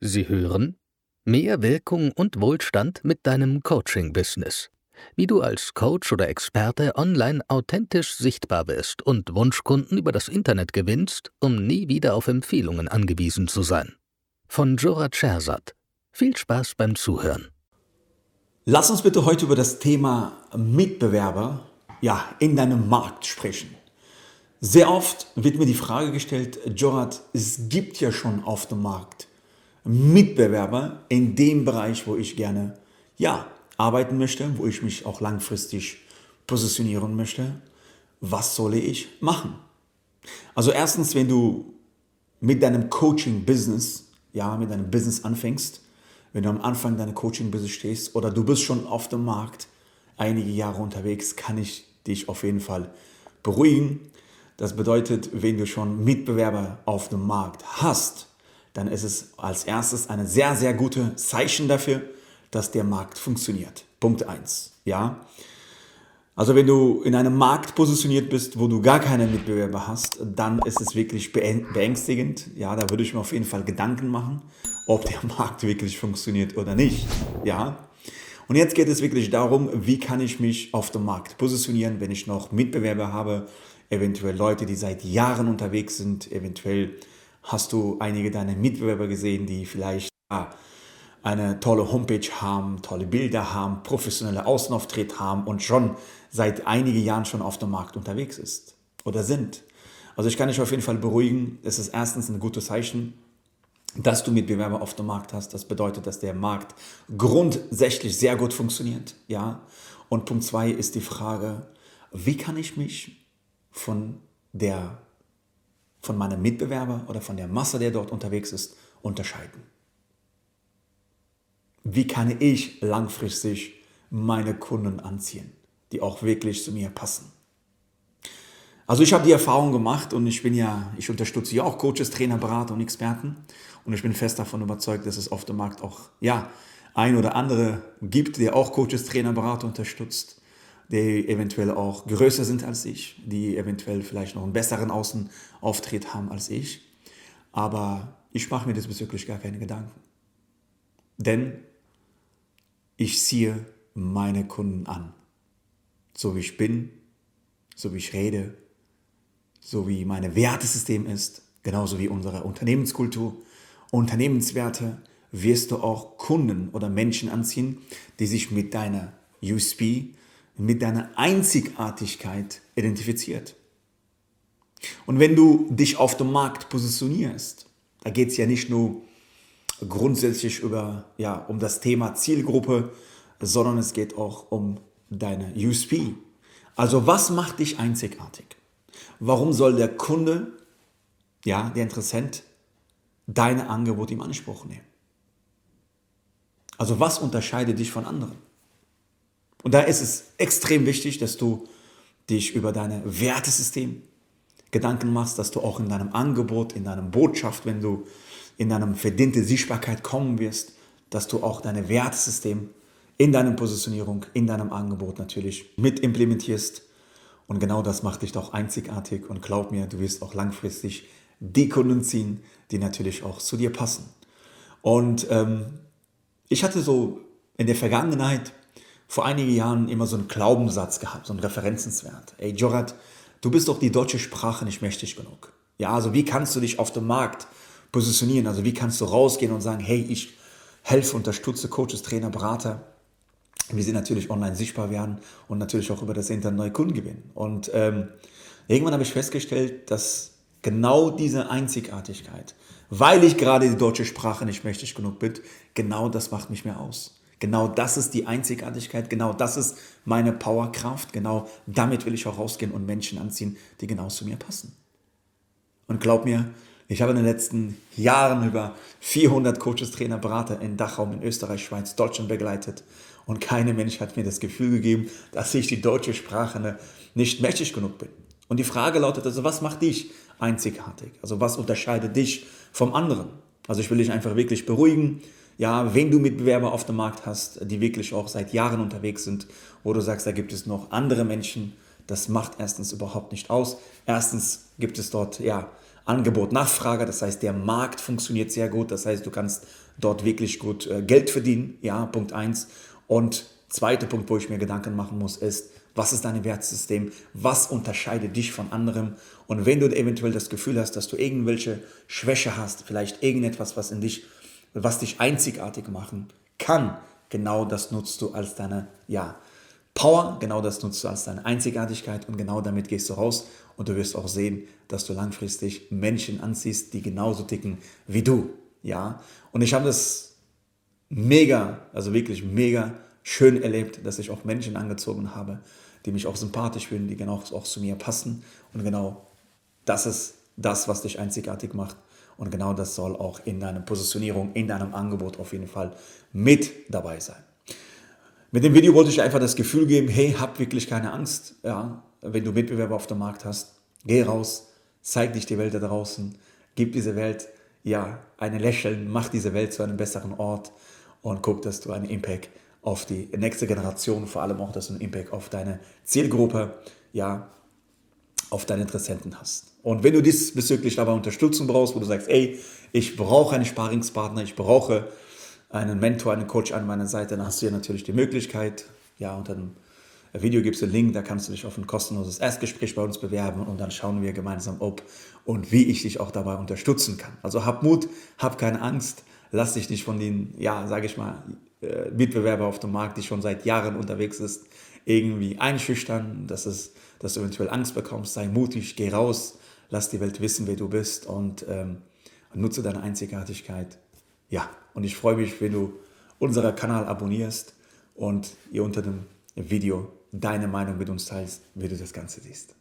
Sie hören Mehr Wirkung und Wohlstand mit deinem Coaching-Business. Wie du als Coach oder Experte online authentisch sichtbar wirst und Wunschkunden über das Internet gewinnst, um nie wieder auf Empfehlungen angewiesen zu sein. Von Jora Schersat. Viel Spaß beim Zuhören. Lass uns bitte heute über das Thema Mitbewerber ja, in deinem Markt sprechen. Sehr oft wird mir die Frage gestellt, Jorat, es gibt ja schon auf dem Markt Mitbewerber in dem Bereich, wo ich gerne ja, arbeiten möchte, wo ich mich auch langfristig positionieren möchte. Was soll ich machen? Also erstens, wenn du mit deinem Coaching-Business, ja, mit deinem Business anfängst, wenn du am Anfang deiner Coaching-Business stehst oder du bist schon auf dem Markt einige Jahre unterwegs, kann ich dich auf jeden Fall beruhigen. Das bedeutet, wenn du schon Mitbewerber auf dem Markt hast, dann ist es als erstes eine sehr, sehr gute Zeichen dafür, dass der Markt funktioniert. Punkt 1. Ja. Also wenn du in einem Markt positioniert bist, wo du gar keine Mitbewerber hast, dann ist es wirklich beängstigend. Ja, da würde ich mir auf jeden Fall Gedanken machen, ob der Markt wirklich funktioniert oder nicht. Ja. Und jetzt geht es wirklich darum, wie kann ich mich auf dem Markt positionieren, wenn ich noch Mitbewerber habe, eventuell Leute, die seit Jahren unterwegs sind, eventuell hast du einige deiner Mitbewerber gesehen, die vielleicht ja, eine tolle Homepage haben, tolle Bilder haben, professionelle Außenauftritt haben und schon seit einigen Jahren schon auf dem Markt unterwegs ist oder sind. Also ich kann dich auf jeden Fall beruhigen. Es ist erstens ein gutes Zeichen, dass du Mitbewerber auf dem Markt hast. Das bedeutet, dass der Markt grundsätzlich sehr gut funktioniert. Ja. Und Punkt zwei ist die Frage, wie kann ich mich von der von meinem Mitbewerber oder von der Masse, der dort unterwegs ist, unterscheiden? Wie kann ich langfristig meine Kunden anziehen, die auch wirklich zu mir passen? Also ich habe die Erfahrung gemacht und ich bin ja, ich unterstütze ja auch Coaches, Trainer, Berater und Experten und ich bin fest davon überzeugt, dass es auf dem Markt auch ja ein oder andere gibt, der auch Coaches, Trainer, Berater unterstützt die eventuell auch größer sind als ich, die eventuell vielleicht noch einen besseren Außenauftritt haben als ich. Aber ich mache mir diesbezüglich gar keine Gedanken. Denn ich ziehe meine Kunden an. So wie ich bin, so wie ich rede, so wie mein Wertesystem ist, genauso wie unsere Unternehmenskultur, Unternehmenswerte, wirst du auch Kunden oder Menschen anziehen, die sich mit deiner USP, mit deiner Einzigartigkeit identifiziert. Und wenn du dich auf dem Markt positionierst, da geht es ja nicht nur grundsätzlich über, ja, um das Thema Zielgruppe, sondern es geht auch um deine USP. Also was macht dich einzigartig? Warum soll der Kunde, ja, der Interessent, deine Angebot im Anspruch nehmen? Also was unterscheidet dich von anderen? Und da ist es extrem wichtig, dass du dich über dein Wertesystem Gedanken machst, dass du auch in deinem Angebot, in deinem Botschaft, wenn du in deinem verdiente Sichtbarkeit kommen wirst, dass du auch dein Wertesystem in deiner Positionierung, in deinem Angebot natürlich mit implementierst. Und genau das macht dich doch einzigartig und glaub mir, du wirst auch langfristig die Kunden ziehen, die natürlich auch zu dir passen. Und ähm, ich hatte so in der Vergangenheit vor einigen Jahren immer so einen Glaubenssatz gehabt, so einen Referenzenswert. Ey, Jorat, du bist doch die deutsche Sprache nicht mächtig genug. Ja, also wie kannst du dich auf dem Markt positionieren? Also wie kannst du rausgehen und sagen, hey, ich helfe, unterstütze Coaches, Trainer, Berater, wie sie natürlich online sichtbar werden und natürlich auch über das Internet neue Kunden gewinnen. Und ähm, irgendwann habe ich festgestellt, dass genau diese Einzigartigkeit, weil ich gerade die deutsche Sprache nicht mächtig genug bin, genau das macht mich mehr aus. Genau das ist die Einzigartigkeit, genau das ist meine Powerkraft, genau damit will ich auch rausgehen und Menschen anziehen, die genau zu mir passen. Und glaub mir, ich habe in den letzten Jahren über 400 Coaches, Trainer, Berater in Dachraum in Österreich, Schweiz, Deutschland begleitet und keine Mensch hat mir das Gefühl gegeben, dass ich die deutsche Sprache nicht mächtig genug bin. Und die Frage lautet also, was macht dich einzigartig? Also was unterscheidet dich vom anderen? Also ich will dich einfach wirklich beruhigen ja, wenn du Mitbewerber auf dem Markt hast, die wirklich auch seit Jahren unterwegs sind, wo du sagst, da gibt es noch andere Menschen, das macht erstens überhaupt nicht aus. Erstens gibt es dort ja Angebot, Nachfrage, das heißt, der Markt funktioniert sehr gut, das heißt, du kannst dort wirklich gut äh, Geld verdienen, ja, Punkt eins. Und zweiter Punkt, wo ich mir Gedanken machen muss, ist, was ist dein Wertsystem? Was unterscheidet dich von anderem? Und wenn du eventuell das Gefühl hast, dass du irgendwelche Schwäche hast, vielleicht irgendetwas, was in dich, was dich einzigartig machen kann, genau das nutzt du als deine, ja, Power, genau das nutzt du als deine Einzigartigkeit und genau damit gehst du raus und du wirst auch sehen, dass du langfristig Menschen anziehst, die genauso ticken wie du. Ja, und ich habe das mega, also wirklich mega schön erlebt, dass ich auch Menschen angezogen habe, die mich auch sympathisch finden, die genau auch zu mir passen. Und genau das ist das, was dich einzigartig macht. Und genau das soll auch in deiner Positionierung, in deinem Angebot auf jeden Fall mit dabei sein. Mit dem Video wollte ich einfach das Gefühl geben, hey, hab wirklich keine Angst, ja, wenn du Mitbewerber auf dem Markt hast. Geh raus, zeig dich die Welt da draußen, gib diese Welt ja, eine Lächeln, mach diese Welt zu einem besseren Ort und guck, dass du einen Impact auf die nächste Generation, vor allem auch, dass du einen Impact auf deine Zielgruppe, ja, auf deine Interessenten hast. Und wenn du diesbezüglich dabei Unterstützung brauchst, wo du sagst, ey, ich brauche einen Sparingspartner, ich brauche einen Mentor, einen Coach an meiner Seite, dann hast du ja natürlich die Möglichkeit, ja, unter dem Video gibt es einen Link, da kannst du dich auf ein kostenloses Erstgespräch bei uns bewerben und dann schauen wir gemeinsam, ob und wie ich dich auch dabei unterstützen kann. Also hab Mut, hab keine Angst, lass dich nicht von den, ja, sage ich mal, äh, Mitbewerber auf dem Markt, die schon seit Jahren unterwegs ist, irgendwie einschüchtern, dass, es, dass du eventuell Angst bekommst. Sei mutig, geh raus, lass die Welt wissen, wer du bist und ähm, nutze deine Einzigartigkeit. Ja, und ich freue mich, wenn du unseren Kanal abonnierst und ihr unter dem Video deine Meinung mit uns teilst, wie du das Ganze siehst.